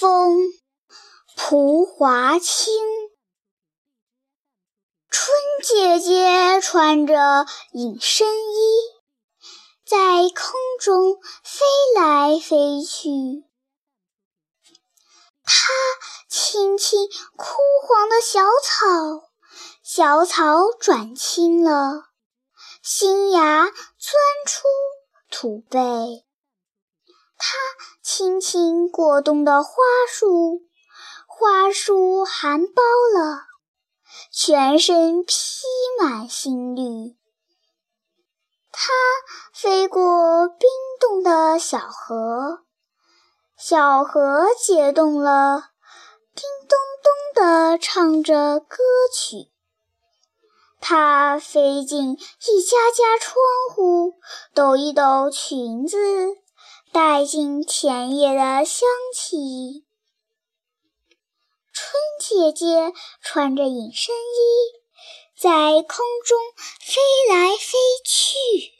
风蒲华清。春姐姐穿着隐身衣，在空中飞来飞去。她亲亲枯黄的小草，小草转青了，新芽钻出土背。它轻轻过冬的花束，花束含苞了，全身披满新绿。它飞过冰冻的小河，小河解冻了，叮咚咚地唱着歌曲。它飞进一家家窗户，抖一抖裙子。带进田野的香气。春姐姐穿着隐身衣，在空中飞来飞去。